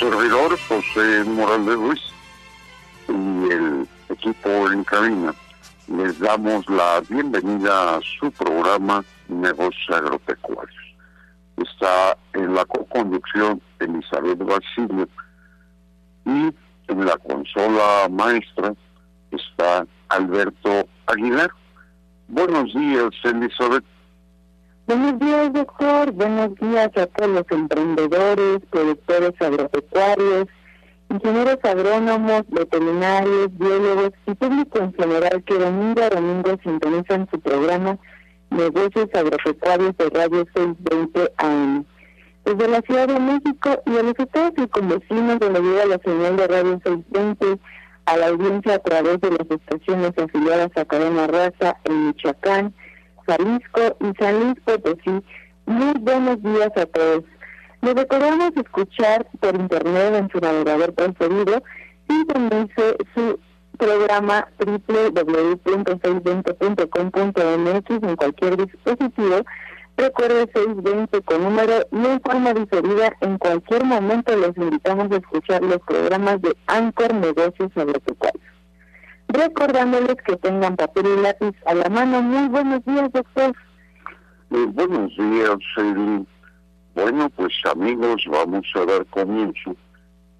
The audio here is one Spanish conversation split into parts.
Servidor José Morales Ruiz y el equipo en cabina les damos la bienvenida a su programa Negocios Agropecuarios. Está en la co-conducción Elizabeth Basilio y en la consola maestra está Alberto Aguilar. Buenos días, Elizabeth. Buenos días, doctor. Buenos días a todos los emprendedores, productores agropecuarios, ingenieros agrónomos, veterinarios, biólogos y público en general que domingo a domingo sintonizan su programa Negocios Agropecuarios de Radio 620 AM. Desde la Ciudad de México y a los estados y convecinos donde llega la señal de Radio 620 a la audiencia a través de las estaciones afiliadas a Cadena Raza en Michoacán, Jalisco y San Luis Potosí. Muy buenos días a todos. Les recordamos escuchar por internet en su navegador preferido. Sintonice su programa www.620.com.mx en cualquier dispositivo. Recuerde 620 con número y en forma diferida en cualquier momento les invitamos a escuchar los programas de Anchor Negocios Agropecuarios recordándoles que tengan papel y lápiz a la mano. Muy buenos días, doctor. Muy buenos días. Bueno, pues amigos, vamos a dar comienzo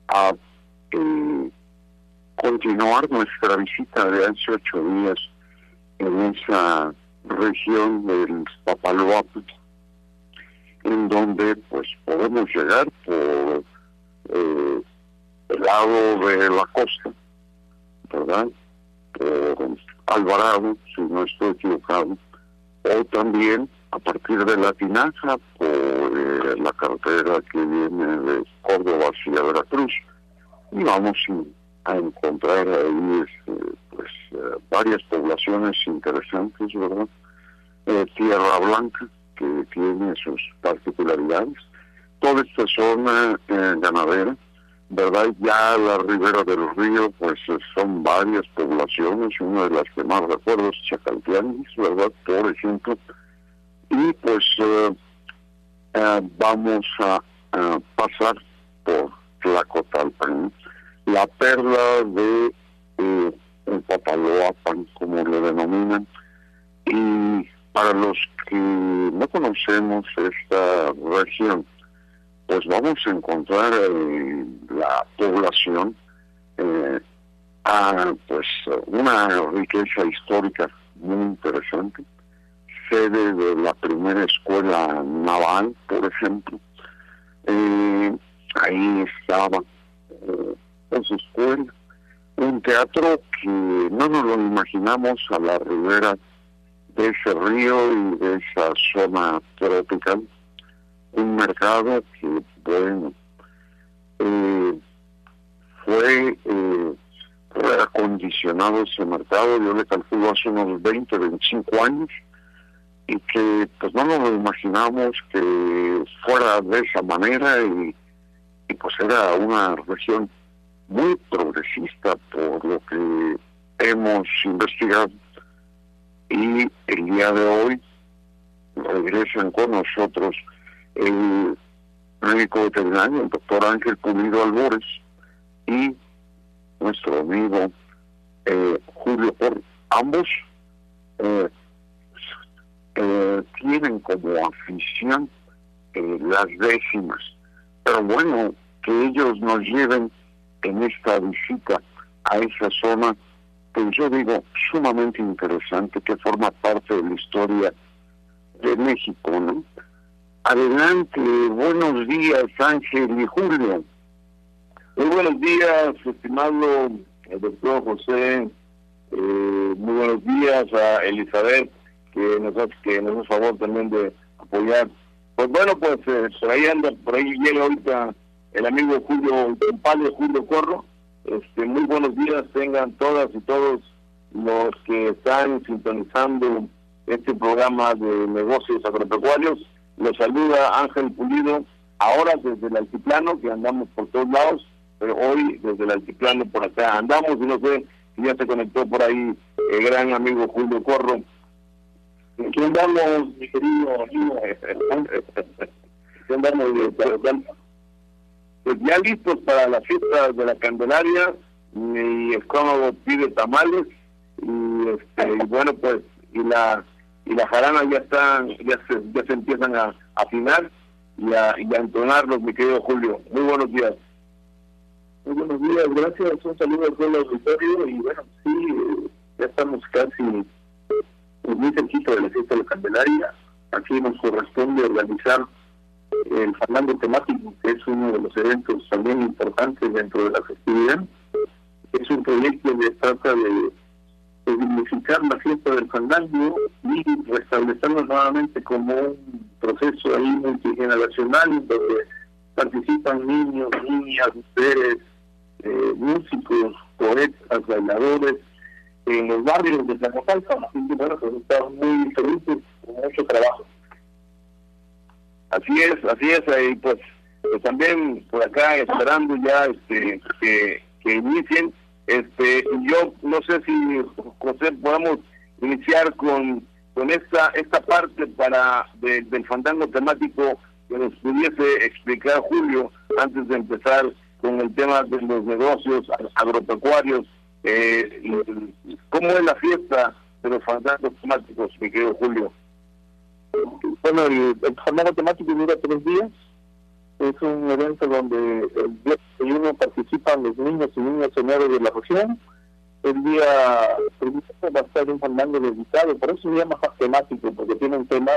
a eh, continuar nuestra visita de hace ocho días en esa región del Papaloapan, en donde pues podemos llegar por eh, el lado de la costa, ¿verdad? Por Alvarado, si no estoy equivocado, o también a partir de la Tinaja por eh, la carretera que viene de Córdoba hacia Veracruz. Y vamos a encontrar ahí este, pues eh, varias poblaciones interesantes, ¿verdad? Eh, Tierra Blanca, que tiene sus particularidades. Toda esta zona ganadera ¿verdad? Ya la ribera del río, pues son varias poblaciones, una de las que más recuerdo es Chacaltianguis, ¿verdad? Por ejemplo. Y pues eh, eh, vamos a, pasar por Tlacotalpan, la perla de eh, Papaloapan, como le denominan. Y para los que no conocemos esta región, pues vamos a encontrar en la población eh, a pues una riqueza histórica muy interesante, sede de la primera escuela naval, por ejemplo. Eh, ahí estaba eh, en su escuela. Un teatro que no nos lo imaginamos a la ribera de ese río y de esa zona tropical un mercado que, bueno, eh, fue eh, reacondicionado ese mercado, yo le calculo hace unos 20, 25 años, y que pues no nos imaginamos que fuera de esa manera y pues era una región muy progresista por lo que hemos investigado. Y el día de hoy regresan con nosotros el médico veterinario, el doctor Ángel Pulido Albores, y nuestro amigo eh, Julio ambos eh, eh, tienen como afición las décimas. Pero bueno, que ellos nos lleven en esta visita a esa zona, pues yo digo, sumamente interesante, que forma parte de la historia de México, ¿no? Adelante, buenos días Ángel y Julio. Muy buenos días, estimado doctor José. Eh, muy buenos días a Elizabeth, que nos hace, que nos hace favor también de apoyar. Pues bueno, pues eh, por ahí anda, por ahí llega ahorita el amigo Julio, el compadre Julio Corro. Este, muy buenos días tengan todas y todos los que están sintonizando este programa de negocios agropecuarios. Los saluda Ángel Pulido, ahora desde el altiplano, que andamos por todos lados, pero hoy desde el altiplano por acá andamos y no sé si ya se conectó por ahí el gran amigo Julio Corro. ¿Qué andamos, mi querido amigo? ¿Qué andamos? Pues ya listos para la fiesta de la Candelaria, mi estómago pide tamales y, este, y bueno pues y la y la jarana ya están ya se ya se empiezan a afinar y a, a entonarlos mi querido Julio. Muy buenos días. Muy buenos días gracias. Un saludo al pueblo auditorio y bueno sí ya estamos casi muy cerquita de la fiesta de la Candelaria. Aquí nos corresponde organizar el fandango temático, que es uno de los eventos también importantes dentro de la festividad. Es un proyecto que trata de, dignificar la fiesta del fandango y restablecerlo nuevamente como un proceso ahí multigeneracional donde participan niños, niñas, mujeres, eh, músicos, poetas, bailadores, en los barrios de Tlacopalca, así que bueno, pues estamos muy felices, con mucho trabajo. Así es, así es, y pues, pues, también por acá esperando ya este que, que inicien. Este, yo no sé si José podamos iniciar con con esta esta parte para del fandango temático que nos pudiese explicar Julio antes de empezar con el tema de los negocios agropecuarios. Eh, ¿Cómo es la fiesta de los fandangos temáticos, mi querido Julio? Bueno, el, el temático dura tres días. Es un evento donde el día 31 participan los niños y niñas soneros de la región. El día primero va a estar un fandango dedicado, por eso se llama temático, porque tiene un tema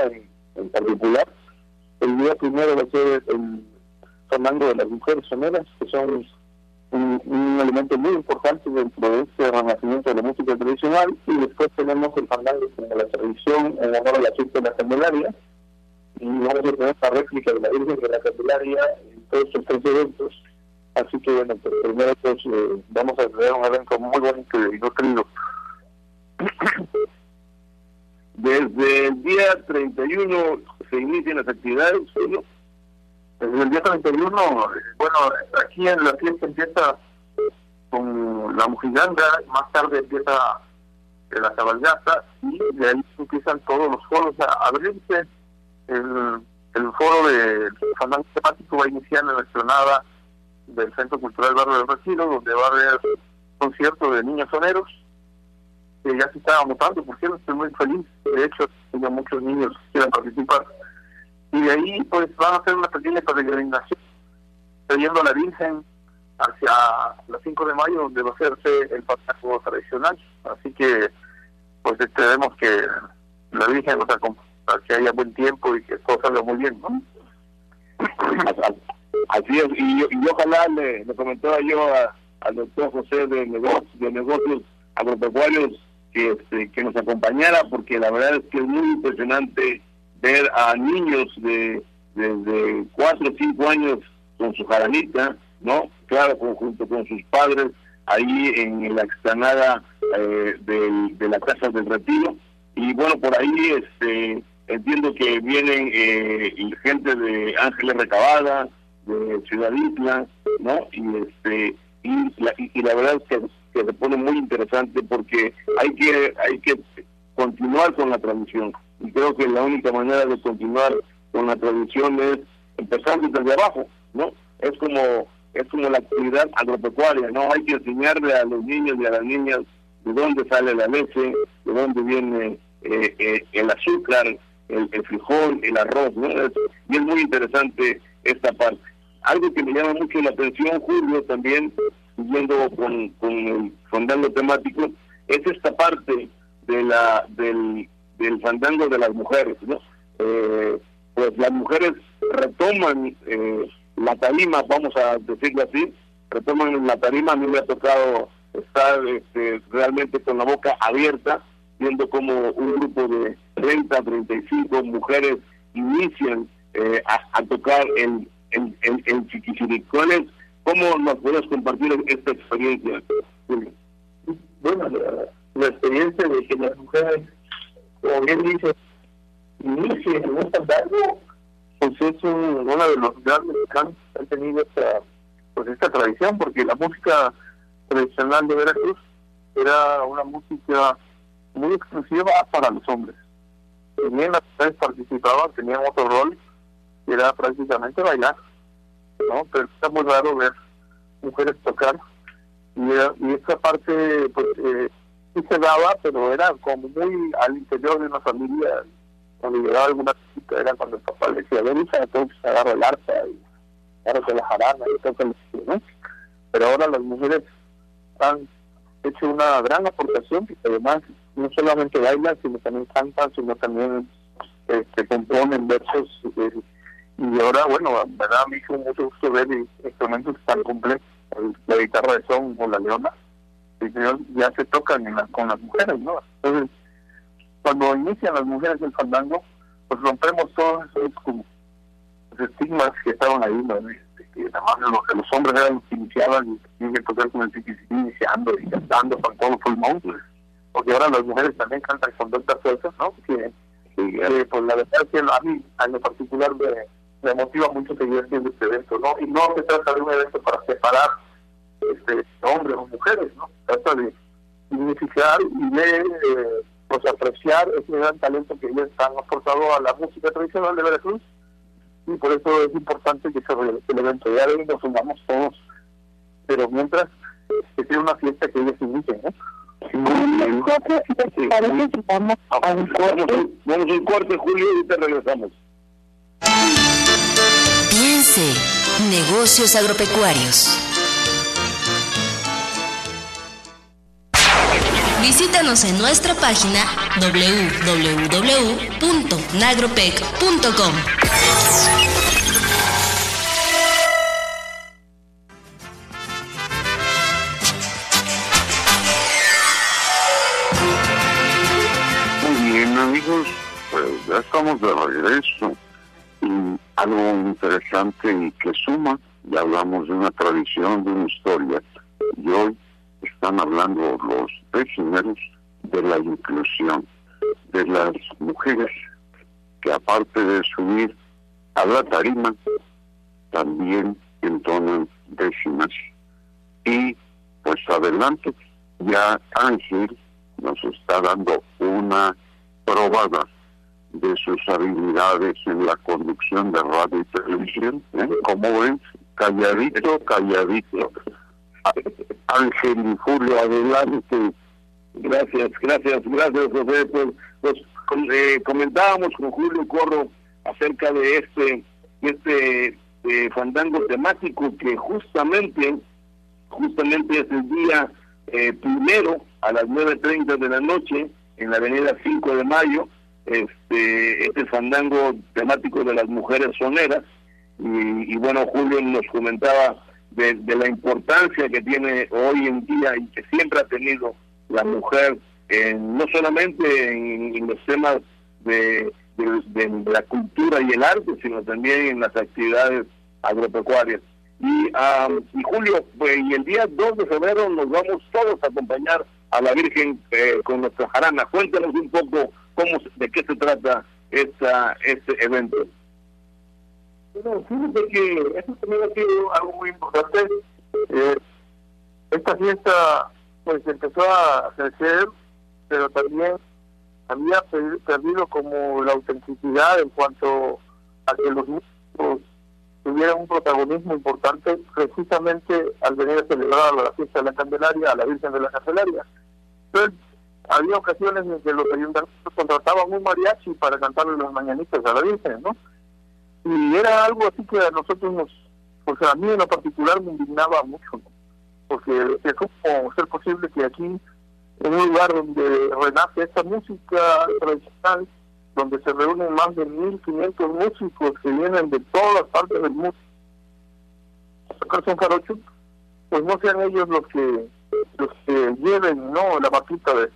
en, particular. El día primero va a ser el fandango de las mujeres soneras, que son un, elemento muy importante dentro de este renacimiento de la música tradicional y después tenemos el fandango como la tradición en honor a la fiesta de y vamos a tener la réplica de la Virgen de la Candelaria en todos estos tres eventos así que bueno pues primero pues eh, vamos a tener un evento muy bonito y nutrido desde el día 31 se inician las actividades. Desde el día 31, bueno, aquí en la fiesta empieza con la mujiganga, más tarde empieza la cabalgata y de ahí empiezan todos los foros a abrirse. El, el foro de fandango temático va a iniciar en la explanada del Centro Cultural Barrio del Retiro, donde va a haber concierto de niños soneros, que ya se está anotando, por cierto, estoy muy feliz. De hecho, tengo muchos niños que quieran participar. Y de ahí pues van a hacer una pequeña peregrinación trayendo a la Virgen hacia las 5 de mayo donde va a hacerse el pasaje tradicional. Así que pues esperemos que la Virgen nos acompañe que haya buen tiempo y que todo salga muy bien ¿no? así es y, y ojalá le, le comentaba yo al doctor José de negocios, de negocios agropecuarios que, este, que nos acompañara porque la verdad es que es muy impresionante ver a niños de desde cuatro o cinco años con su jaranita, ¿no? Claro, junto con sus padres, ahí en la explanada eh, de la Casa del Retiro. Y bueno, por ahí este entiendo que vienen eh, gente de Ángeles Recabada, de Ciudad Isla, ¿no? Y este y la, y, la verdad es que, se pone muy interesante porque hay que hay que continuar con la tradición y creo que la única manera de continuar con la tradición es empezando desde abajo, ¿no? Es como es como la actividad agropecuaria, ¿no? Hay que enseñarle a los niños y a las niñas de dónde sale la leche, de dónde viene eh, eh, el azúcar, el, frijol, el arroz, ¿no? y es muy interesante esta parte. Algo que me llama mucho la atención, Julio, también, con, con el fandango temático, es esta parte de la del, del fandango de las mujeres, ¿no? Eh, pues las mujeres retoman eh, la tarima, vamos a decirlo así, retoman la tarima, a mí me ha tocado estar este, realmente con la boca abierta, viendo como un grupo de 30, 35 mujeres inician eh, a, tocar el, el, el, el ¿Cómo nos puedes compartir esta experiencia? Bueno, la, experiencia de que las mujeres, como bien dice, inician en un algo, pues es uno de los grandes que han tenido esta, pues esta tradición, porque la música tradicional de Veracruz era una música muy exclusiva para los hombres. También las mujeres participaban, tenían otro rol, que era prácticamente bailar, ¿no? Pero está muy raro ver mujeres tocar. Y, y esa parte, pues, eh, sí se daba, pero era como muy al interior de una familia. Cuando llegaba alguna chica, era cuando el papá le decía, ven, hija, entonces agarra el arpa y agarra la jarana y toca el ¿no? Pero ahora las mujeres han hecho una gran aportación, y además no solamente bailan, sino también cantan, sino también este, componen versos. Eh, y ahora, bueno, verdad me hizo mucho gusto ver instrumentos tan complejos, la guitarra de son o la leona, ya se tocan con las mujeres, ¿no? Entonces, cuando inician las mujeres el fandango, pues rompemos todos esos como, estigmas que estaban ahí, ¿no? que los, los hombres eran los que iniciaban y tenían que tocar con el iniciando y cantando con todo pulmón, pues, porque ahora las mujeres también cantan con dos fuerzas, ¿no? Que, pues la verdad es que a mí, en lo particular, me, me motiva mucho seguir haciendo este evento, ¿no? Y no se trata de un evento para separar este, hombres o mujeres, ¿no? Se trata de significar y de eh, pues apreciar ese gran talento que ellos han aportado a la música tradicional de Veracruz y por eso es importante que se realice el evento. Ya de nos sumamos todos, pero mientras que sea una fiesta que ellos inviten, ¿no? Vamos a un corte. Vamos a un corte, Julio, y te regresamos. Piense, negocios agropecuarios. Visítanos en nuestra página www.nagropec.com. de regreso. Y algo interesante y que suma, ya hablamos de una tradición, de una historia y hoy están hablando los prisioneros de la inclusión de las mujeres que aparte de subir a la tarima también entonan décimas. Y pues adelante ya Ángel nos está dando una probada de sus habilidades en la conducción de radio y televisión. ¿eh? Como ven, calladito, calladito. Ángel y Julio, adelante. Gracias, gracias, gracias, José. Pues, pues eh, comentábamos con Julio Corro acerca de este, este eh, fandango temático que justamente, justamente es el día eh, primero a las 9.30 de la noche en la avenida 5 de Mayo, este, este fandango temático de las mujeres soneras. Y, y bueno, Julio nos comentaba de, la importancia que tiene hoy en día y que siempre ha tenido la mujer, no solamente en, los temas de, la cultura y el arte, sino también en las actividades agropecuarias. Y, y Julio, pues, y el día 2 de febrero nos vamos todos a acompañar a la Virgen eh, con nuestra jarana. Cuéntanos un poco cómo, de qué se trata esta, este evento. Bueno, fíjate que eso también ha sido algo muy importante. Eh, esta fiesta pues empezó a crecer, pero también había perdido como la autenticidad en cuanto a que los músicos tuvieran un protagonismo importante precisamente al venir a celebrar la fiesta de la Candelaria, a la Virgen de la Candelaria. Entonces, había ocasiones en que los ayuntamientos contrataban un mariachi para cantarle las mañanitas a la Virgen, ¿no? Y era algo así que a nosotros nos, pues a mí en lo particular me indignaba mucho, ¿no? Porque es como ser posible que aquí, en un lugar donde renace esta música tradicional, donde se reúnen más de 1.500 músicos que vienen de todas partes del mundo, sacarse un jarocho, pues no sean ellos los que los que lleven no la batuta de.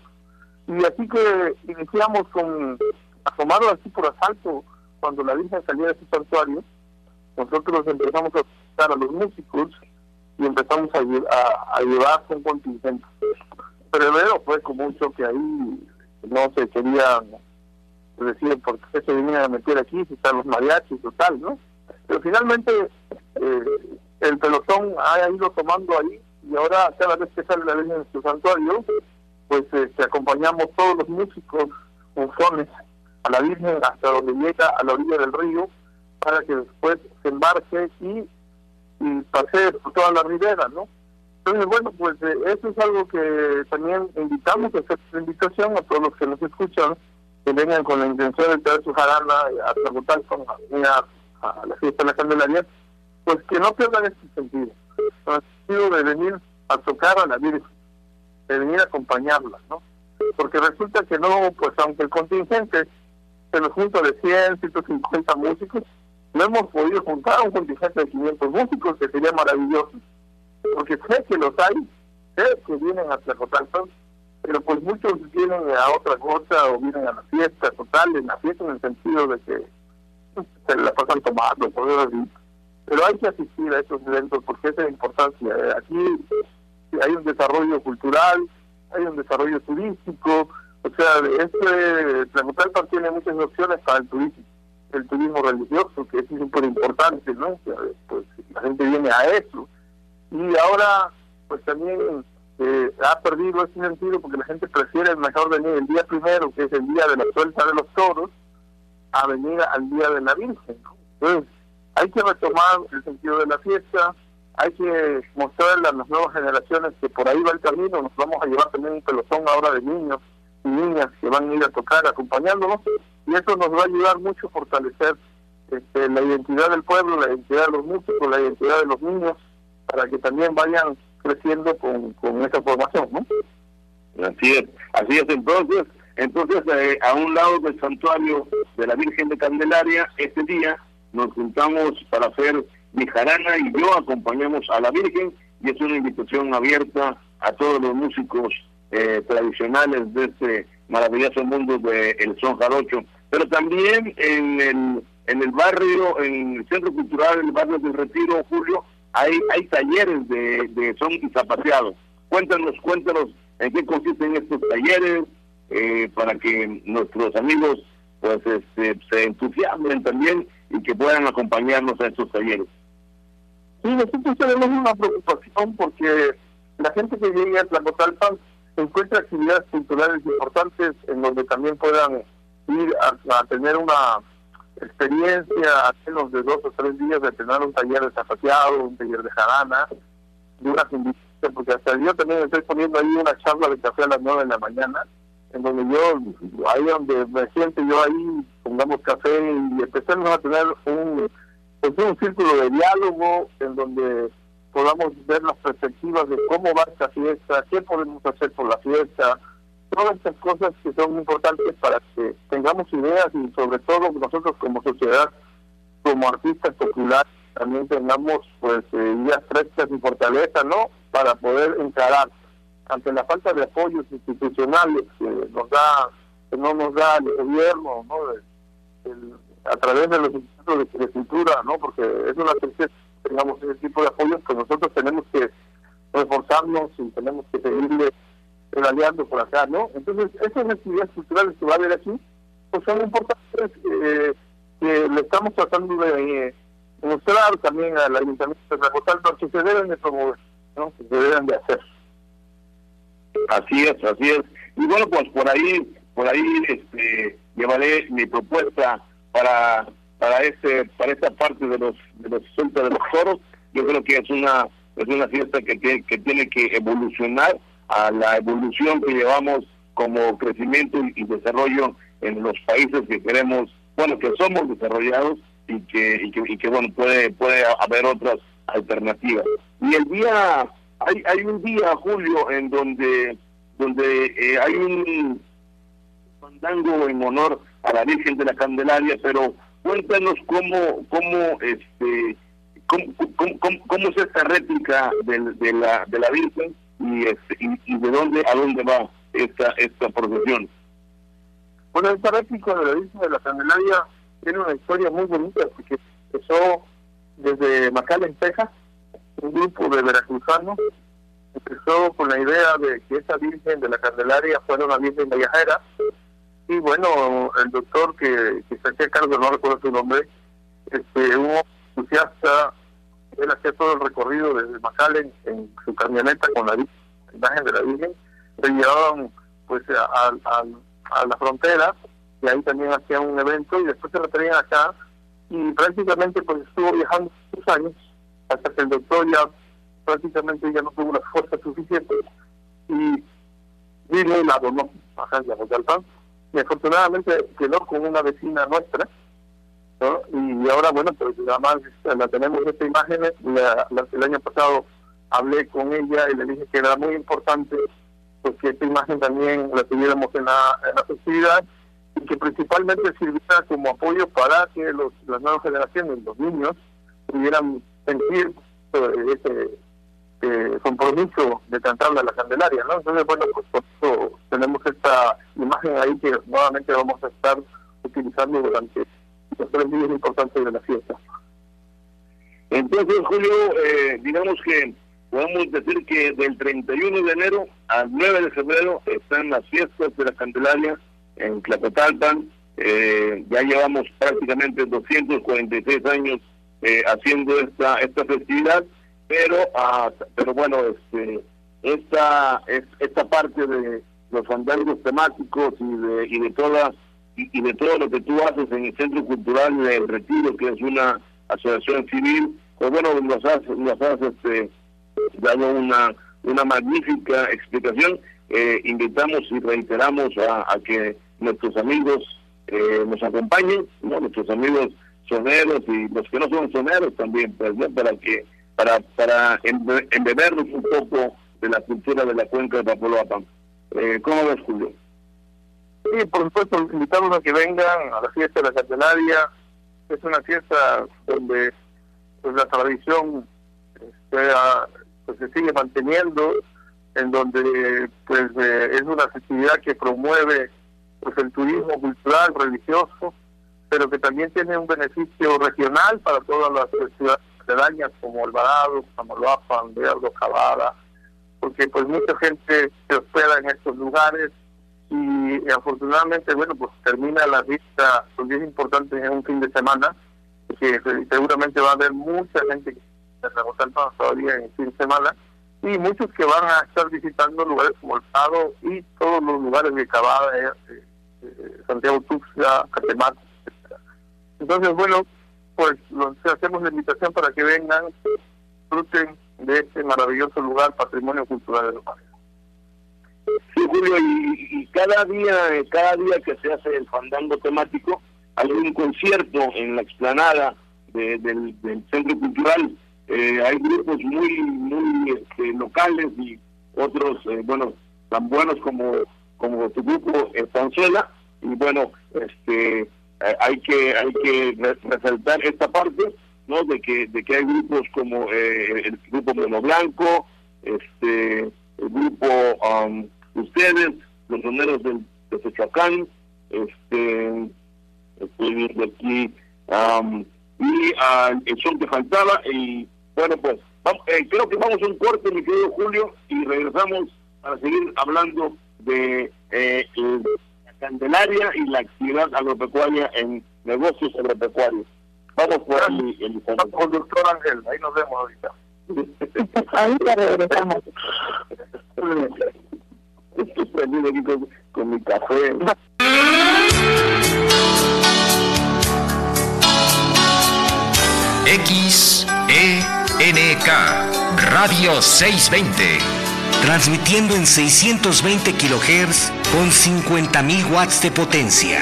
Y así que iniciamos con asomarlo así por asalto cuando la Virgen salía de su santuario, nosotros empezamos a escuchar a los músicos y empezamos a, a, llevar un contingente. Pero luego fue como un choque ahí, no se quería decir por qué se venían a meter aquí, si están los mariachis o tal, ¿no? Pero finalmente eh, el pelotón ha ido tomando ahí y ahora cada vez que sale la Virgen de su santuario, pues este, acompañamos todos los músicos bufones a la Virgen hasta donde llega a la orilla del río para que después se embarque y, y pase por toda la ribera, ¿no? Entonces, bueno, pues eh, eso es algo que también invitamos a hacer invitación a todos los que nos escuchan, que vengan con la intención de traer su jarana a trabajar con a, a la fiesta de la Candelaria, pues que no pierdan este sentido, el sentido de venir a tocar a la Virgen de venir a acompañarla, ¿no? Porque resulta que no, pues aunque el contingente se nos junta de 100, 150 músicos, no hemos podido juntar un contingente de 500 músicos, que sería maravilloso, porque sé que los hay, sé que vienen a Tlacotalpan, pero pues muchos vienen a otra cosa o vienen a la fiesta total, en la fiesta en el sentido de que pues, se la pasan tomando, por así. Pero hay que asistir a estos eventos porque es la importancia. Aquí hay un desarrollo cultural, hay un desarrollo turístico, o sea, este Tlacotalpan tiene muchas opciones para el turismo, el turismo religioso, que es súper importante, ¿no? Pues la gente viene a eso. Y ahora, pues también eh, ha perdido ese sentido porque la gente prefiere mejor venir el día primero, que es el día de la suelta de los toros, a venir al día de la Virgen. Entonces, hay que retomar el sentido de la fiesta, hay que mostrarle a las nuevas generaciones que por ahí va el camino, nos vamos a llevar también un pelotón ahora de niños y niñas que van a ir a tocar acompañándonos y eso nos va a ayudar mucho a fortalecer este, la identidad del pueblo, la identidad de los músicos, la identidad de los niños, para que también vayan creciendo con, con esa formación, ¿no? Así es, así es entonces, entonces eh, a un lado del santuario de la Virgen de Candelaria, este día nos juntamos para hacer mi jarana y yo acompañamos a la Virgen y es una invitación abierta a todos los músicos eh, tradicionales de este maravilloso mundo del el son jarocho. Pero también en el, en el barrio, en el Centro Cultural, el barrio del Retiro, Julio, hay, hay talleres de, de son y zapateado. Cuéntanos, cuéntanos en qué consisten estos talleres eh, para que nuestros amigos pues este, se entusiasmen también y que puedan acompañarnos a estos talleres. Sí, nosotros tenemos una preocupación porque la gente que llega a Tlacotalpan encuentra actividades culturales importantes en donde también puedan ir a, tener una experiencia, a menos de dos o tres días de tener un taller de zapateado, un taller de jarana, de una porque hasta yo también estoy poniendo ahí una charla de café a las nueve de la mañana, en donde yo, ahí donde me siento yo ahí, pongamos café y empecemos a tener un pues un círculo de diálogo en donde podamos ver las perspectivas de cómo va esta fiesta, qué podemos hacer por la fiesta, todas estas cosas que son importantes para que tengamos ideas y sobre todo nosotros como sociedad, como artistas populares, también tengamos pues eh, ideas frescas y fortaleza, ¿no? Para poder encarar ante la falta de apoyos institucionales que nos da, que no nos da el gobierno, ¿no? El, a través de los institutos de, cultura, ¿no? Porque es una tristeza tengamos ese tipo de apoyos, pues nosotros tenemos que reforzarnos y tenemos que seguirle pedaleando por acá, ¿no? Entonces, esas actividades culturales que va a haber aquí, pues son importantes, eh, que le estamos tratando de mostrar también al Ayuntamiento de Tlacotalpan que se deben de promover, ¿no? Que se deben de hacer. Así es, así es. Y bueno, pues por ahí por ahí este, llevaré mi propuesta para para ese para esta parte de los de los de los toros. Yo creo que es una es una fiesta que, que, tiene que evolucionar a la evolución que llevamos como crecimiento y, desarrollo en los países que queremos bueno que somos desarrollados y que y que, y que bueno puede puede haber otras alternativas. Y el día hay hay un día Julio en donde donde eh, hay un fandango en honor a la Virgen de la Candelaria, pero cuéntanos cómo, cómo, este, cómo, es esta réplica de, la, de la Virgen y, este, y, de dónde a dónde va esta, esta procesión. Bueno, esta réplica de la Virgen de la Candelaria tiene una historia muy bonita, porque empezó desde en Texas, un grupo de veracruzanos empezó con la idea de que esa Virgen de la Candelaria fuera una Virgen viajera y bueno, el doctor que, que se hacía cargo, no recuerdo su nombre, este, un entusiasta, él hacía todo el recorrido desde Macallen en su camioneta con la, imagen de la Virgen, se llevaban pues a, a, la frontera y ahí también hacían un evento y después se traían acá y prácticamente pues estuvo viajando muchos años hasta que el doctor ya prácticamente ya no tuvo la fuerza suficiente y vino y la donó acá en Yamoyalpan y afortunadamente quedó con una vecina nuestra, y ahora, bueno, pues además la tenemos esta imagen, el año pasado hablé con ella y le dije que era muy importante pues que esta imagen también la tuviéramos en la, en la y que principalmente sirviera como apoyo para que los, las nuevas generaciones, los niños, pudieran sentir eh, ese eh, compromiso de cantarle a la Candelaria, ¿no? Entonces, bueno, pues por eso tenemos esta imagen ahí que nuevamente vamos a estar utilizando durante los tres días importantes de la fiesta. Entonces, Julio, eh, digamos que podemos decir que del 31 de enero al 9 de febrero están las fiestas de la Candelaria en Tlacotalpan. Eh, ya llevamos prácticamente 246 años eh, haciendo esta esta festividad pero ah, pero bueno este esta esta parte de los fandangos temáticos y de y de todas y, de todo lo que tú haces en el Centro Cultural del Retiro que es una asociación civil pues bueno nos has nos has este dado una una magnífica explicación eh, invitamos y reiteramos a, que nuestros amigos eh, nos acompañen ¿no? nuestros amigos soneros y los que no son soneros también pues ¿no? para que para, para embebernos un poco de la cultura de la cuenca de Papaloapan. Eh, ¿Cómo ves, Julio? Sí, por supuesto, invitarlos a que vengan a la fiesta de la Candelaria. Es una fiesta donde pues, la tradición este, pues, se sigue manteniendo, en donde pues eh, es una festividad que promueve pues el turismo cultural, religioso, pero que también tiene un beneficio regional para todas las ciudades dañas como Alvarado, Samaloapan, Verdo, Cavada, porque pues mucha gente se hospeda en estos lugares y, afortunadamente, bueno, pues termina la vista, los días importantes en un fin de semana, que seguramente va a haber mucha gente que se todavía en el fin de semana, y muchos que van a estar visitando lugares como el Pado y todos los lugares de Cavada, eh, eh, Santiago Tuxtla, Catemaco, etc. Entonces, bueno, pues los, hacemos la invitación para que vengan, disfruten de este maravilloso lugar, patrimonio cultural de los Sí, Julio, y, cada día, cada día que se hace el fandango temático, hay un concierto en la explanada del, centro cultural. Eh, hay grupos muy, muy este, locales y otros, eh, bueno, tan buenos como como tu grupo Estancela y bueno, este eh, hay que hay que resaltar esta parte no de que de que hay grupos como eh, el grupo Mono Blanco este el grupo um, ustedes los soneros del, de Techacán este estoy viendo aquí um, y uh, el son que faltaba y bueno pues eh, creo que vamos a un corte mi querido Julio y regresamos para seguir hablando de eh, el Candelaria y la actividad agropecuaria en negocios agropecuarios. Vamos por ahí, el conductor Ángel, ahí nos vemos ahorita. ahorita regresamos. Estoy prendido aquí con, con mi café. X, E, N, K, Radio 620. Transmitiendo en 620 kilohertz con 50.000 watts de potencia.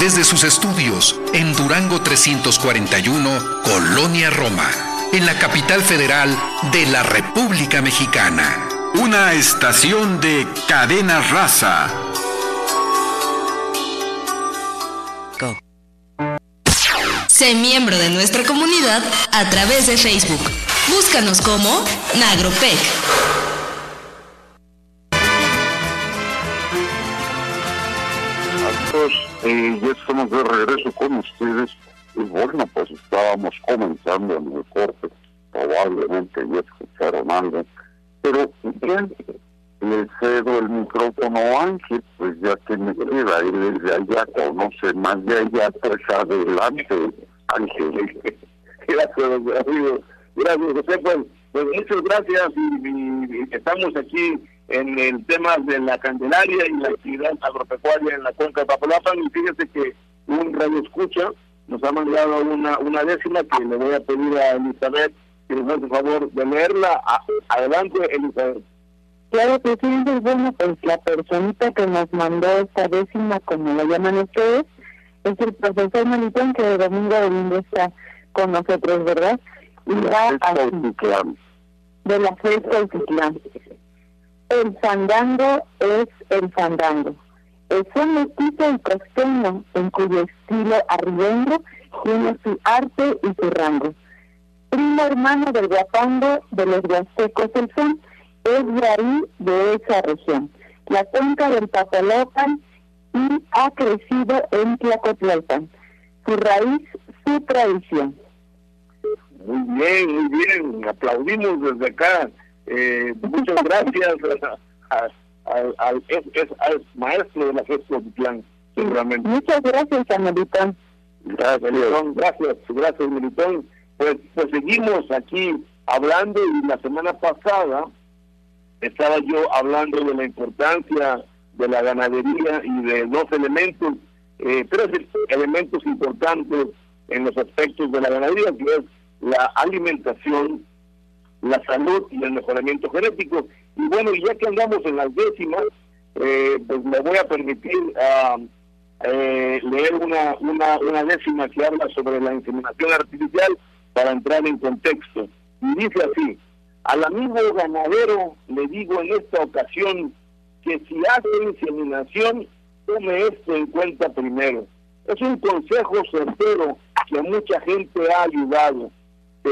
Desde sus estudios en Durango 341, Colonia Roma, en la capital federal de la República Mexicana. Una estación de cadena raza. Sé miembro de nuestra comunidad a través de Facebook. Búscanos como Nagropec. Eh, ya estamos de regreso con ustedes. Y bueno, pues estábamos comenzando en el corte. Probablemente ya escucharon algo. Pero bien, le cedo el micrófono a Ángel, pues ya que me queda, él desde allá conoce más de allá, pues adelante, Ángel. Gracias, amigo. Gracias, José. Pues, pues muchas gracias y, y- y estamos aquí en el tema de la Candelaria y la actividad agropecuaria en la cuenca de Papalapan y fíjese que un radio escucha nos ha mandado una, una décima que le voy a pedir a Elizabeth que nos hace el favor de leerla. A- adelante, Elizabeth. Claro que sí, bueno, pues la personita que nos mandó esta décima, como la llaman ustedes, es el profesor Melitón, que de domingo a domingo está con nosotros, ¿verdad? Y va Es así, Cautitlán. de la fresca Utitlán. El fandango es el fandango. Es un mestizo y costeño, en cuyo estilo arribengo tiene su arte y su rango. Primo hermano del guapango de los huastecos el son, es ahí, de esa región. La cuenca del Papalopan y ha crecido en Tlacotlaupan. Su raíz, su tradición. Muy bien, muy bien. Aplaudimos desde acá. Eh, muchas gracias a- a- al, al- es, es- al maestro de la Fresca Plan, seguramente. Muchas gracias, Amelitón. Gracias. Gracias, gracias, Militón. Pues, pues seguimos aquí hablando y la semana pasada estaba yo hablando de la importancia de la ganadería y de dos elementos, eh, tres elementos importantes en los aspectos de la ganadería, que es la alimentación, la salud y el mejoramiento genético. Y bueno, ya que andamos en las décimas, eh, pues me voy a permitir ah, eh, leer una, una, una décima que habla sobre la inseminación artificial para entrar en contexto. Y dice así, al amigo ganadero le digo en esta ocasión que si hace inseminación, tome esto en cuenta primero. Es un consejo certero que mucha gente ha ayudado.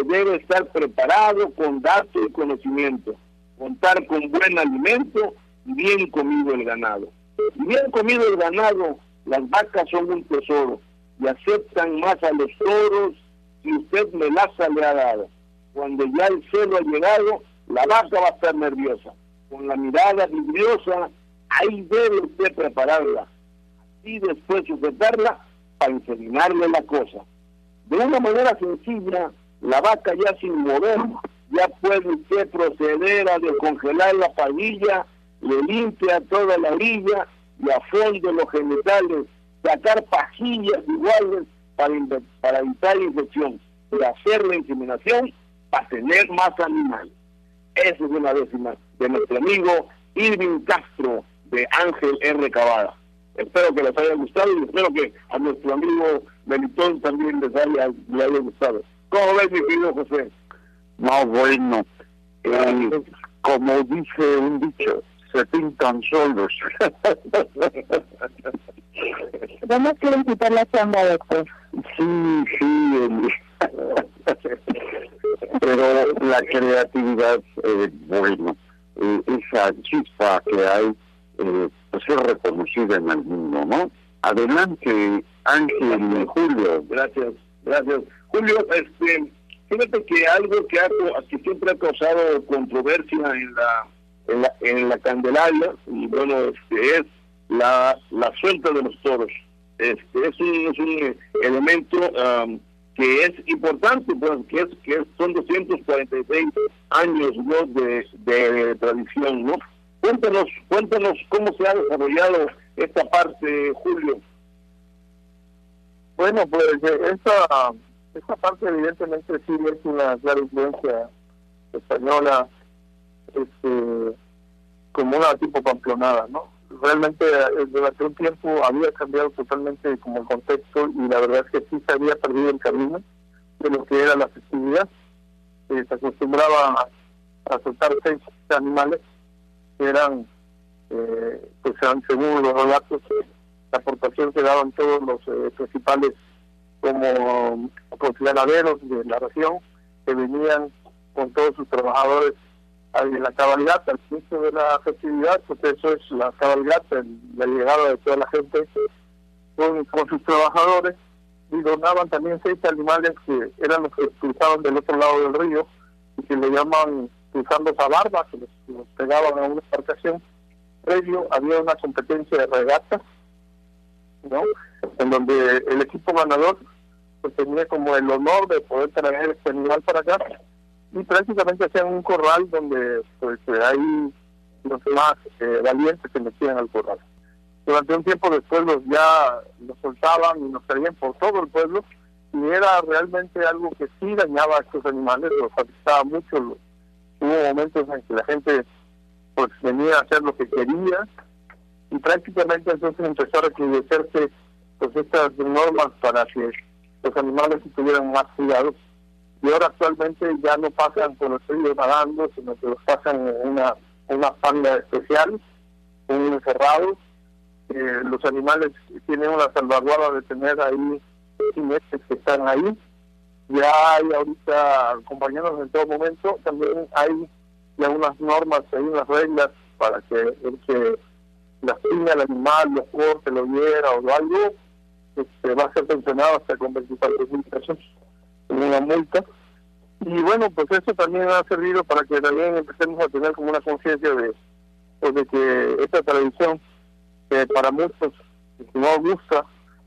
Debe estar preparado con datos y conocimiento, contar con buen alimento y bien comido el ganado. Bien comido el ganado, las vacas son un tesoro y aceptan más a los toros si usted melaza le ha dado. Cuando ya el celo ha llegado, la vaca va a estar nerviosa. Con la mirada vidriosa, ahí debe usted prepararla. Y después sujetarla para inseminarle la cosa. De una manera sencilla, la vaca ya sin mover, ya puede usted proceder a descongelar la palilla, le limpia toda la orilla y a fondo los genitales, sacar pajillas iguales para, para evitar infección y hacer la inseminación para tener más animales. Esa es una décima de nuestro amigo Irving Castro de Ángel R. Cavada. Espero que les haya gustado y espero que a nuestro amigo Melitón también les haya, le haya gustado. ¿Cómo ves, mi querido José? No, bueno, eh, como dice un dicho, se pintan solos. No nos quieren quitar la chamba, doctor. sí, sí, el- pero la creatividad, eh, bueno, eh, esa chispa que hay, eh, pues es reconocida en el mundo, ¿no? Adelante, Ángel y Julio. Gracias, gracias. Julio, este, fíjate que algo que, ha, que siempre ha causado controversia en la, en la, en la Candelaria, y bueno, este, es la, la suelta de los toros. Este, es un, es un elemento am, que es importante, pues, que es que son 246 años ¿no? de, de tradición, ¿no? Cuéntanos, cuéntanos cómo se ha desarrollado esta parte, Julio. Bueno, pues esta esta parte evidentemente sí es una clara influencia española, este, como una tipo pamplonada, ¿no? Realmente eh, durante un tiempo había cambiado totalmente como el contexto y la verdad es que sí se había perdido el camino de lo que era la festividad. Eh, se acostumbraba a, soltar seis animales que eran, eh, pues según los relatos, la aportación que daban todos los eh, principales como ganaderos de la región que venían con todos sus trabajadores a la cabalgata, al inicio de la festividad, pues eso es la cabalgata, la llegada de toda la gente con, con sus trabajadores y donaban también seis animales que eran los que cruzaban del otro lado del río y que le llaman cruzando esa barba, que los, pegaban a una embarcación. Previo había una competencia de regatas, ¿no? En donde el equipo ganador pues tenía como el honor de poder traer este animal para acá y prácticamente hacían un corral donde pues ahí los más eh, valientes se metían al corral durante un tiempo después los ya los soltaban y nos traían por todo el pueblo y era realmente algo que sí dañaba a estos animales, los afectaba mucho. Hubo momentos en que la gente pues venía a hacer lo que quería y prácticamente entonces empezó a recrudecerse pues estas normas para que los animales tuvieran más cuidado y ahora actualmente ya no pasan por los ríos nadando sino que los pasan en una una panda especial, un encerrados eh, los animales tienen una salvaguarda de tener ahí jinetes que están ahí. Ya hay ahorita acompañados en todo momento, también hay ya unas normas, hay unas reglas para que el que lastime al animal, lo corte, lo hiera o algo, este, va a ser sancionado hasta con 24 mil pesos en una multa. Y bueno, pues eso también ha servido para que también empecemos a tener como una conciencia de, pues de que esta tradición que para muchos no gusta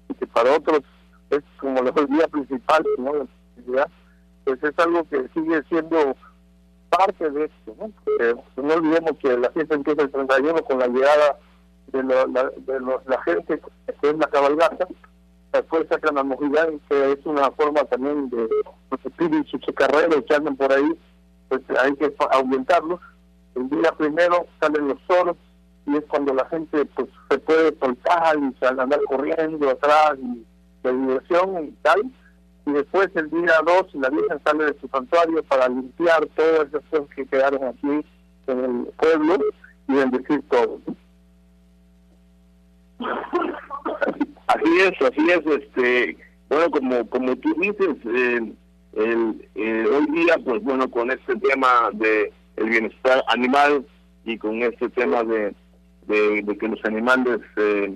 y que para otros es como la día principal, pues es algo que sigue siendo parte de esto, ¿no? Porque no olvidemos que la fiesta empieza el 31 con la llegada de, la, de la gente que es la cabalgata, después sacan a Mojigán, que es una forma también de los espíritus chacarreros que andan por ahí, pues hay que aumentarlos. El día primero salen los toros, y es cuando la gente pues se puede soltar y andar corriendo atrás y de diversión y tal y después el día 2 la Virgen sale de su santuario para limpiar todas esas cosas que quedaron aquí en el pueblo y bendecir todo así es así es este bueno como como tú dices eh, el, eh, hoy día pues bueno con este tema de el bienestar animal y con este tema de de, que los animales eh,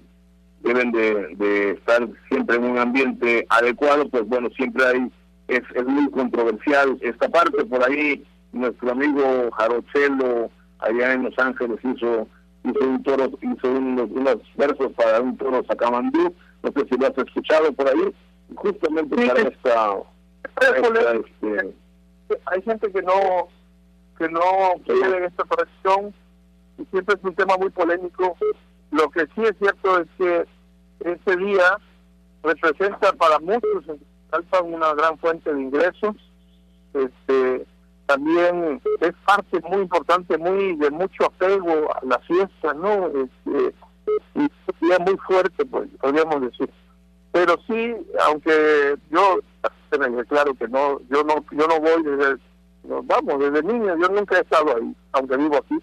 deben de, estar siempre en un ambiente adecuado, pues bueno, siempre hay, es, es muy controversial esta parte, por ahí nuestro amigo Jarochelo allá en Los Ángeles hizo hizo un toro, hizo unos, unos versos para un toro sacamandú, no sé si lo has escuchado por ahí, justamente para esta, este, hay gente que no que no quiere en esta corrección siempre es un tema muy polémico. Lo que sí es cierto es que ese día representa para muchos en Talpan una gran fuente de ingresos. Este, también es parte muy importante, muy de mucho apego a la fiesta, ¿no? Este, y es muy fuerte, pues, podríamos decir. Pero sí, aunque yo claro que no, yo no, yo no voy desde, vamos, desde niño, yo nunca he estado ahí, aunque vivo aquí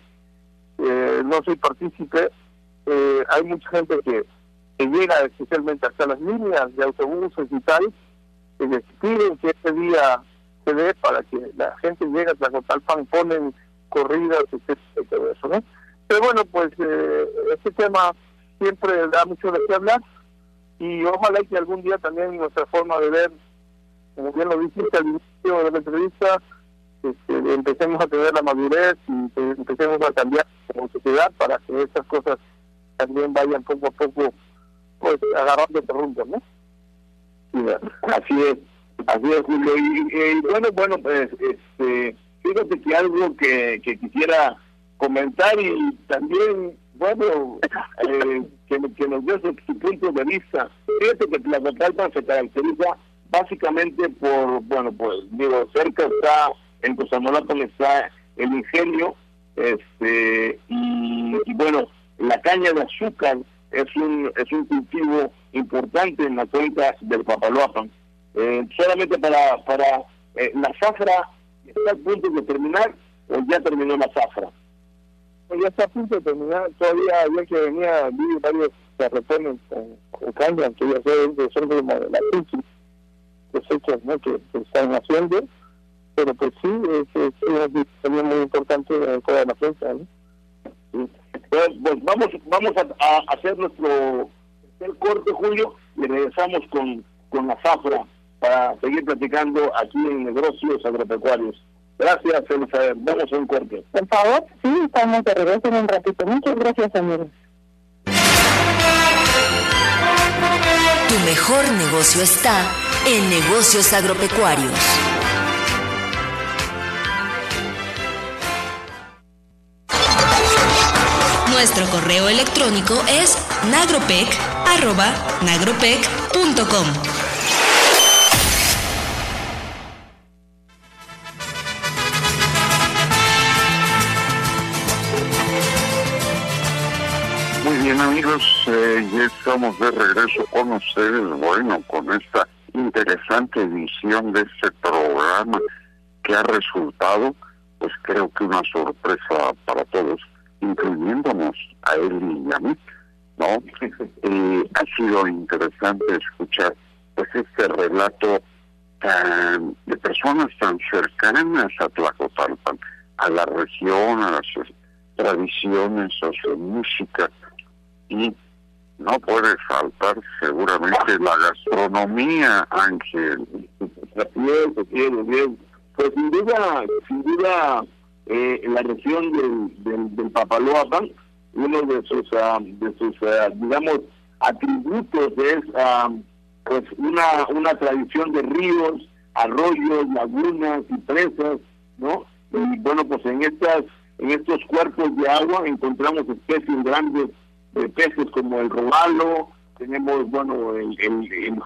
eh, no soy partícipe, eh, hay mucha gente que, llega especialmente hasta las líneas de autobuses y tal, que les piden que este día se dé para que la gente llegue a Tlacotalpan, ponen corridas, etcétera, todo eso, ¿no? Pero bueno, pues eh, este tema siempre da mucho de qué hablar y ojalá que algún día también nuestra forma de ver, como bien lo dijiste al inicio de la entrevista, este, empecemos a tener la madurez y empecemos a cambiar como sociedad para que estas cosas también vayan poco a poco pues agarrando este rumbo, ¿no? así es, así es Julio. Y, bueno, bueno, pues este, fíjate que algo que, que quisiera comentar y también, bueno, eh, que, nos dé su, punto de vista. Fíjate que Tlacotalpan se caracteriza básicamente por, bueno, pues digo, cerca está, en Cosamolapan está el ingenio, este, y, bueno, la caña de azúcar es un, es un cultivo importante en la cuenca del Papaloapan. Eh, solamente para, para eh, la zafra, ¿está a punto de terminar o ya terminó la zafra? Ya está a punto de terminar, todavía había que venía, vi varios carretones con, con caña, que ya sé, son como de la crisis ¿no? que, están haciendo, pero pues sí, es, es una muy importante en toda la prensa. ¿no? Pues, vamos vamos a, hacer nuestro el corte, Julio, y regresamos con, con la zafra para seguir platicando aquí en negocios agropecuarios. Gracias, Elizabeth. Vamos a un corte. Por favor, sí, estamos de regreso en un ratito. Muchas gracias, amigos. Tu mejor negocio está en negocios agropecuarios. Nuestro correo electrónico es nagropec.nagropec.com. bien amigos, eh, ya estamos de regreso con ustedes, bueno, con esta interesante edición de este programa que ha resultado, pues creo que una sorpresa para todos, incluyéndonos a él y a mí, ¿no? Eh, ha sido interesante escuchar pues este relato de personas tan cercanas a Tlacotalpan, a la región, a las tradiciones, a su música y no puede faltar seguramente la gastronomía, Ángel. Bien, bien, bien. Pues sin duda, sin duda, eh, la región del, del, del Papaloapan, uno de sus, ah, de sus ah, digamos, atributos es ah, pues una, una tradición de ríos, arroyos, lagunas y presas, ¿no? Y bueno, pues en estas en estos cuerpos de agua encontramos especies grandes de peces como el robalo, tenemos, bueno, el,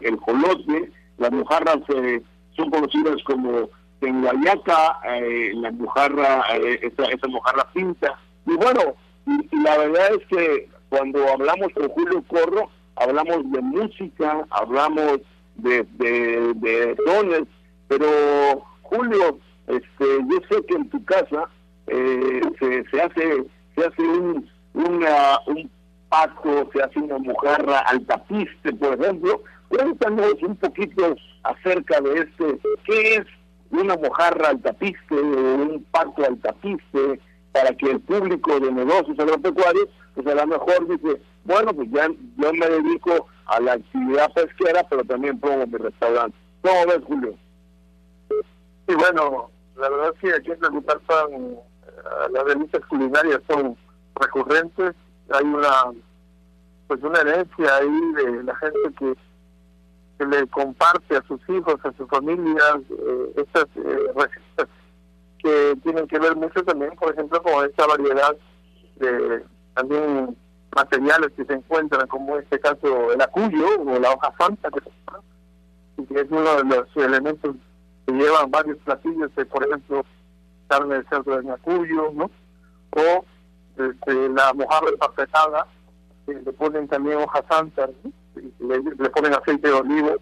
el, jolote, las mojarras eh, son conocidas como en Guayaca, eh, la mojarra, eh, esa, esa mojarra pinta. Y bueno, y, la verdad es que cuando hablamos con Julio Corro, hablamos de música, hablamos de, de, de dones, pero Julio, este, yo sé que en tu casa eh, se, se hace se hace un, una, un pato, se hace una mojarra al tapiste, por ejemplo. Cuéntanos un poquito acerca de este, ¿qué es una mojarra al tapiste o un pato al tapiste? Para que el público de negocios agropecuarios, pues a lo mejor dice, bueno, pues ya yo me dedico a la actividad pesquera, pero también pongo mi restaurante. ¿Cómo ves, Julio? Sí, bueno, la verdad es que aquí en Tlacutalpan eh, las delicias culinarias son recurrentes hay una pues una herencia ahí de la gente que, que le comparte a sus hijos, a sus familias, eh, estas eh, recetas que tienen que ver mucho también, por ejemplo, con esta variedad de también materiales que se encuentran, como en este caso el acuyo o la hoja santa, que es uno de los elementos que llevan varios platillos, de, por ejemplo, carne de cerdo de acuyo, ¿no? O este, la mojarra empapelada, le ponen también hojas santas, le, le, ponen aceite de olivo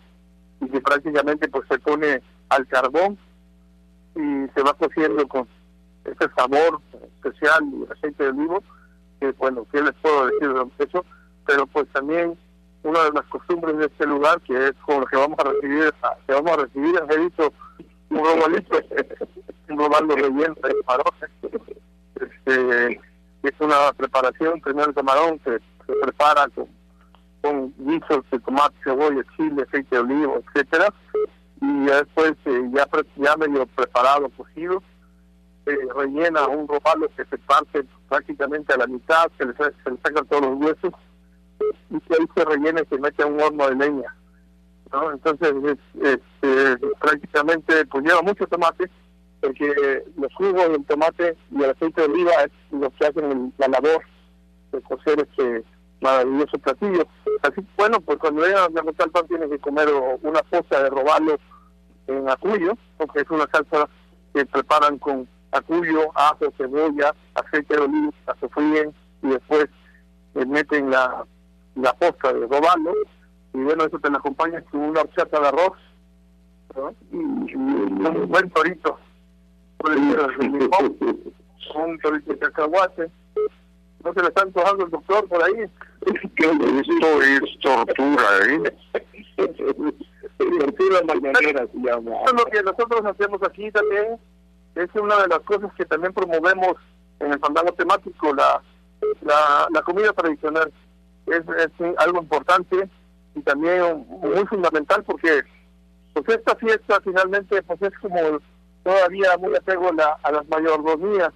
y que prácticamente pues se pone al carbón y se va cociendo con ese sabor especial y aceite de olivo, que bueno, ¿qué les puedo decir de eso? Pero pues también una de las costumbres de este lugar, que es con lo que vamos a recibir, que vamos a recibir, dicho un robalito, un robalo relleno de este, es una preparación, primero el camarón se prepara con, guisos de tomate, cebolla, chile, aceite de olivo, etcétera, y después eh, ya ya medio preparado, cocido, se rellena un robalo que se parte prácticamente a la mitad, se le, se le sacan todos los huesos, y que ahí se rellena y se mete a un horno de leña. Entonces, es, este, prácticamente, pues lleva mucho tomate, porque los jugos del tomate y el aceite de oliva es lo que hacen la labor de cocer este maravilloso platillo. así bueno, pues cuando llegan a Tlacotalpan tienen que comer una posta de robalo en acuyo, porque es una salsa que preparan con acuyo, ajo, cebolla, aceite de oliva, la sofríen y después le meten la, la posta de robalo. Y bueno, eso te la acompañas con una horchata de arroz y, un buen torito, un torito de cacahuate. ¿No se le está antojando el doctor por ahí? Esto es tortura, ¿eh? tortura mañanera se llama. Es lo que nosotros hacemos aquí también. Es una de las cosas que también promovemos en el fandango temático, la, la, la comida tradicional. Es, es algo importante y también muy fundamental porque pues esta fiesta finalmente pues es como todavía muy apego a, a las mayordomías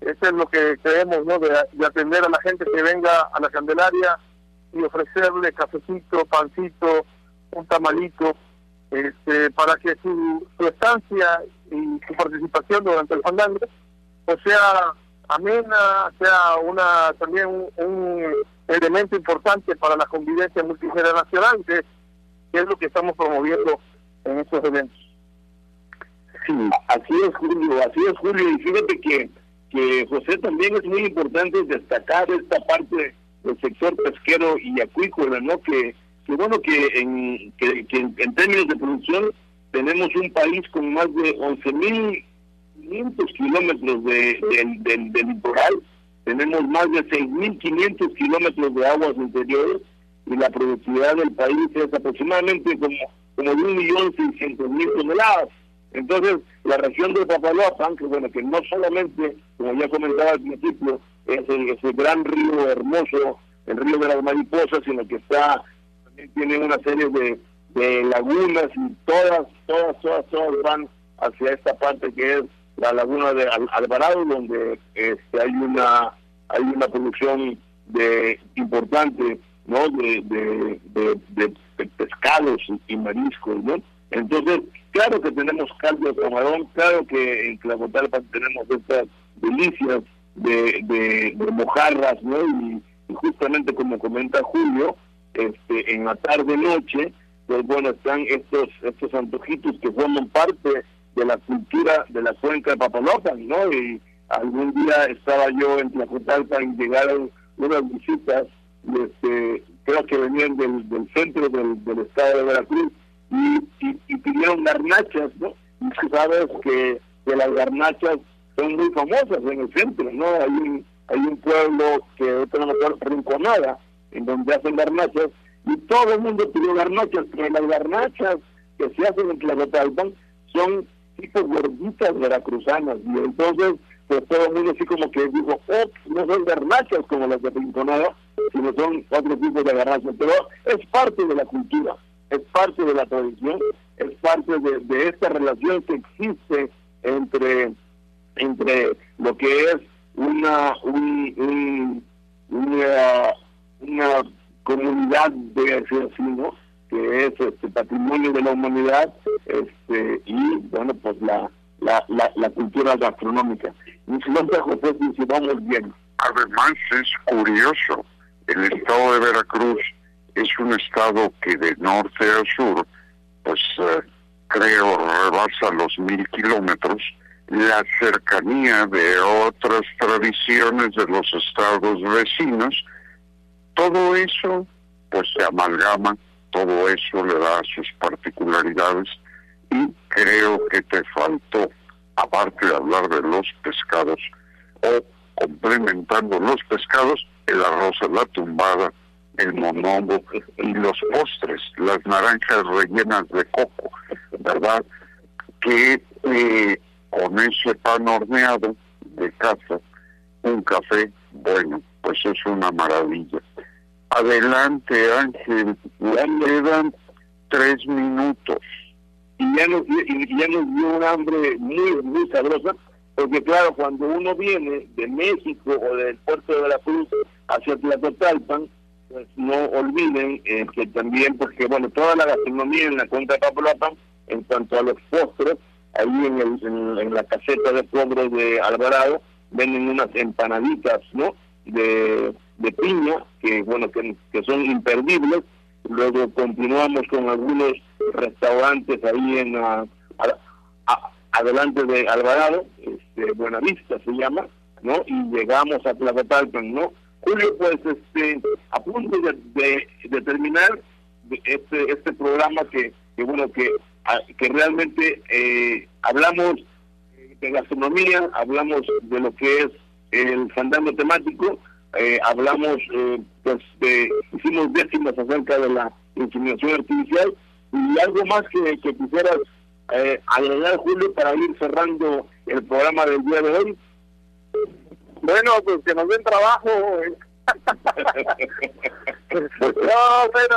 eso es lo que creemos, ¿no? De, atender a la gente que venga a la Candelaria y ofrecerle cafecito, pancito, un tamalito, este, para que su, su estancia y su participación durante el fandango pues sea amena, sea una también un, elemento importante para la convivencia multigeneracional, que, que es lo que estamos promoviendo en estos eventos. Sí, así es Julio, así es Julio, y fíjate que que José también es muy importante destacar esta parte del sector pesquero y acuícola, ¿no? Que, que bueno, que en, que, en términos de producción tenemos un país con más de 11.500 kilómetros de, del, del litoral, tenemos más de 6.500 kilómetros de aguas interiores y la productividad del país es aproximadamente como, como de 1.600.000 toneladas. Entonces, la región de Papaloapan, que bueno, que no solamente, como ya comentaba al principio, es el, ese gran río hermoso, el río de las mariposas, sino que está, también tiene una serie de, de lagunas y todas, todas, todas, todas van hacia esta parte que es la laguna de Alvarado, donde este, hay una hay una producción de importante no de, de, de, de pescados y mariscos, ¿no? Entonces, claro que tenemos caldo de camarón, claro que en Clavotalpa tenemos estas delicias de, de, mojarras, ¿no? Y, justamente como comenta Julio, este, en la tarde-noche, pues bueno, están estos estos antojitos que forman parte de la cultura de la cuenca de Papalopan, ¿no? Y algún día estaba yo en Tlacotalpa y llegaron unas visitas, este, creo que venían del, centro del estado de Veracruz, y, y, pidieron garnachas, ¿no? Y tú sabes que, las garnachas son muy famosas en el centro, ¿no? Hay un, hay un pueblo que otro no Rinconada, en donde hacen garnachas, y todo el mundo pidió garnachas, pero las garnachas que se hacen en Tlacotalpan son tipo gorditas veracruzanas, y entonces pues todo el mundo así como que dijo, oh, no son garnachas como las de Rinconada, sino son otro tipo de garnachas, pero es parte de la cultura es parte de la tradición, es parte de, esta relación que existe entre, entre lo que es una, un, una, una comunidad, de así, que es este patrimonio de la humanidad este y bueno pues la la, la, cultura gastronómica. Y si José, si vamos bien. Además es curioso, el estado de Veracruz es un estado que de norte a sur, pues eh, creo rebasa los mil kilómetros, la cercanía de otras tradiciones de los estados vecinos, todo eso pues se amalgama, todo eso le da sus particularidades y creo que te faltó, aparte de hablar de los pescados, o complementando los pescados, el arroz a la tumbada, el monombo y los postres, las naranjas rellenas de coco, ¿verdad? Que eh, con ese pan horneado de casa, un café, bueno, pues es una maravilla. Adelante, Ángel, ya quedan tres minutos. Y ya nos, y ya nos dio un hambre muy, muy sabrosa, porque claro, cuando uno viene de México o del puerto de Veracruz hacia Tlatotalpan, pues no olviden eh, que también, porque bueno, toda la gastronomía en la cuenca de Papalapa, en cuanto a los postres, ahí en, el, en, la caseta de pobres de Alvarado, venden unas empanaditas, ¿no? De, de piña, que bueno, que, son imperdibles. Luego continuamos con algunos restaurantes ahí en adelante de Alvarado, este, Buenavista se llama, ¿no? Y llegamos a Tlacotalpan, ¿no? Julio, pues, este, a punto de, de, terminar este, este programa que, que bueno, que, que realmente eh, hablamos de gastronomía, hablamos de lo que es el fandango temático, eh, hablamos, eh, pues, de, hicimos décimas acerca de la inseminación artificial y algo más que, que quisieras eh, agregar, Julio, para ir cerrando el programa del día de hoy. Bueno, pues que nos den trabajo. no, pero...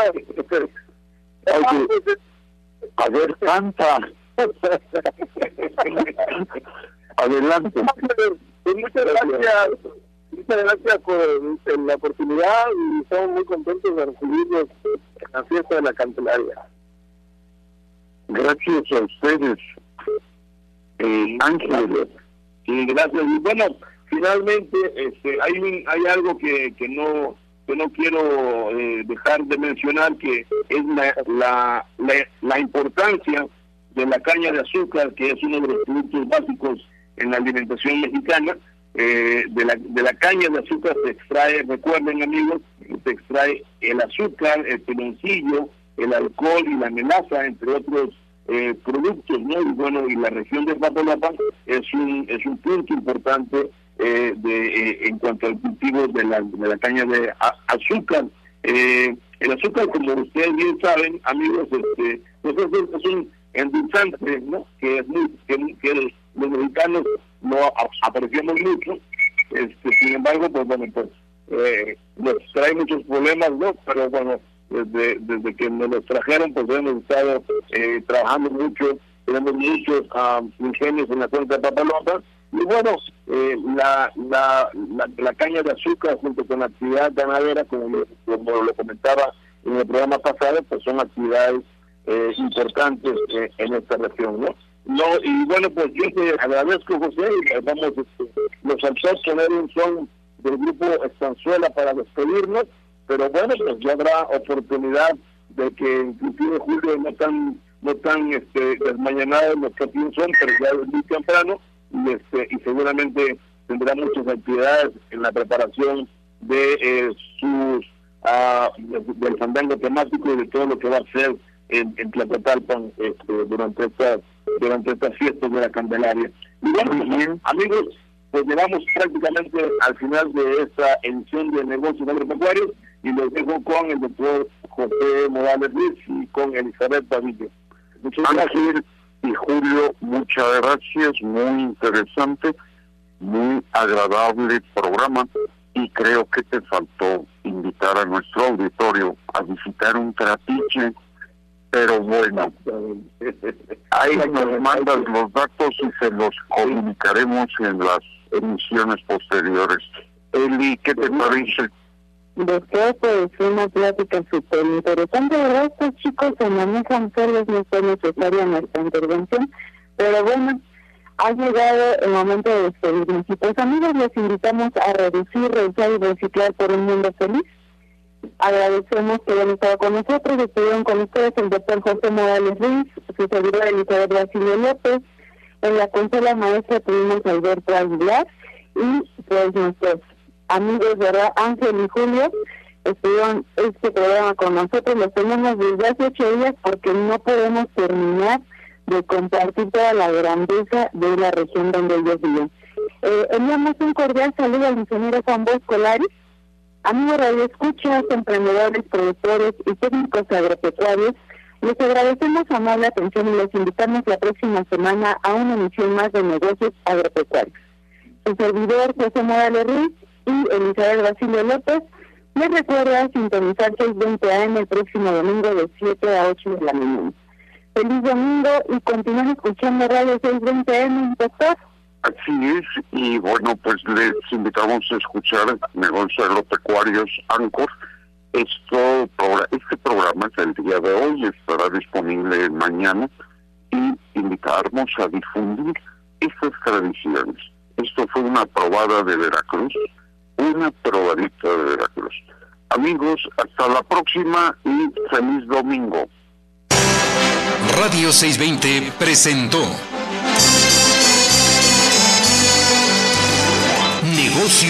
a ver, canta. Adelante. Pues muchas gracias. Muchas gracias por la oportunidad y estamos muy contentos de recibirlos en la fiesta de la Candelaria. Gracias a ustedes, eh, Ángel. Sí, gracias. Y bueno, finalmente este, hay hay algo que, que no que no quiero eh, dejar de mencionar que es la, la, la, importancia de la caña de azúcar que es uno de los productos básicos en la alimentación mexicana eh, de, la, de la caña de azúcar se extrae recuerden amigos se extrae el azúcar el piloncillo el alcohol y la melaza entre otros eh, productos, ¿no? Y bueno, y la región de Papalapa es un punto importante eh, de, eh, en cuanto al cultivo de la, de la caña de azúcar. el azúcar, como ustedes bien saben, amigos, este, pues es, un endulzante, ¿no? Que, es muy, que, los mexicanos no apreciamos mucho. Este, sin embargo, pues bueno, pues nos trae muchos problemas, ¿no? Pero bueno, desde, desde que nos los trajeron, pues hemos estado eh, trabajando mucho, tenemos muchos uh, ingenios en la cuenca de Papalota, y bueno, eh, la, la, la, caña de azúcar junto con la actividad ganadera, como, como lo comentaba en el programa pasado, pues son actividades eh, importantes en esta región, ¿no? No, y bueno, pues yo te agradezco, José, y vamos, este, los un son del grupo Estanzuela para despedirnos pero bueno, pues ya habrá oportunidad de que inclusive Julio no tan no tan este desmañanados los que son, pero ya es muy temprano y este y seguramente tendrá muchas actividades en la preparación de eh, sus uh, del fandango temático y de todo lo que va a hacer en, en Tlacotalpan este, durante estas durante estas fiestas de la Candelaria. Y bueno, amigos, pues llegamos prácticamente al final de esta edición de negocios agropecuarios y los dejo con el doctor José Morales Ruiz y con Elizabeth Padilla. Muchas gracias. Y Julio, muchas gracias, muy interesante, muy agradable programa y creo que te faltó invitar a nuestro auditorio a visitar un trapiche, pero bueno, ahí nos mandas los datos y se los comunicaremos en las emisiones posteriores. Eli, ¿qué te parece? Después pues una plática súper interesante, ¿verdad? Estos chicos se manejan solos, no fue necesaria nuestra intervención, pero bueno, ha llegado el momento de despedirnos. Y pues amigos, les invitamos a reducir, reusar y reciclar por un mundo feliz. Agradecemos que hayan estado con nosotros, estuvieron con ustedes el doctor José Morales Ruiz, su servidor Elizabeth Brasilio López, en la consola maestra tuvimos Alberto Aguilar y pues nuestros amigos, ¿verdad? Ángel y Julio estuvieron este programa con nosotros, lo tenemos desde hace ocho días porque no podemos terminar de compartir toda la grandeza de la región donde ellos viven. Eh, enviamos un cordial saludo al ingeniero Juan Bosco Laris, amigos radio escuchas, emprendedores, productores y técnicos agropecuarios les agradecemos amable atención y les invitamos la próxima semana a una emisión más de negocios agropecuarios. El servidor José Morales Ruiz y Elizabeth Basilio López les recuerda sintonizar 620 AM el próximo domingo de 7 a 8 de la mañana. Feliz domingo y continuar escuchando Radio 620 AM, doctor. Así es, y bueno, pues les invitamos a escuchar Negocios Agropecuarios Ancor esto, este programa del día de hoy estará disponible mañana y invitarnos a difundir estas tradiciones. Esto fue una probada de Veracruz, una probadita de Veracruz. Amigos, hasta la próxima y feliz domingo. Radio 620 presentó Negocio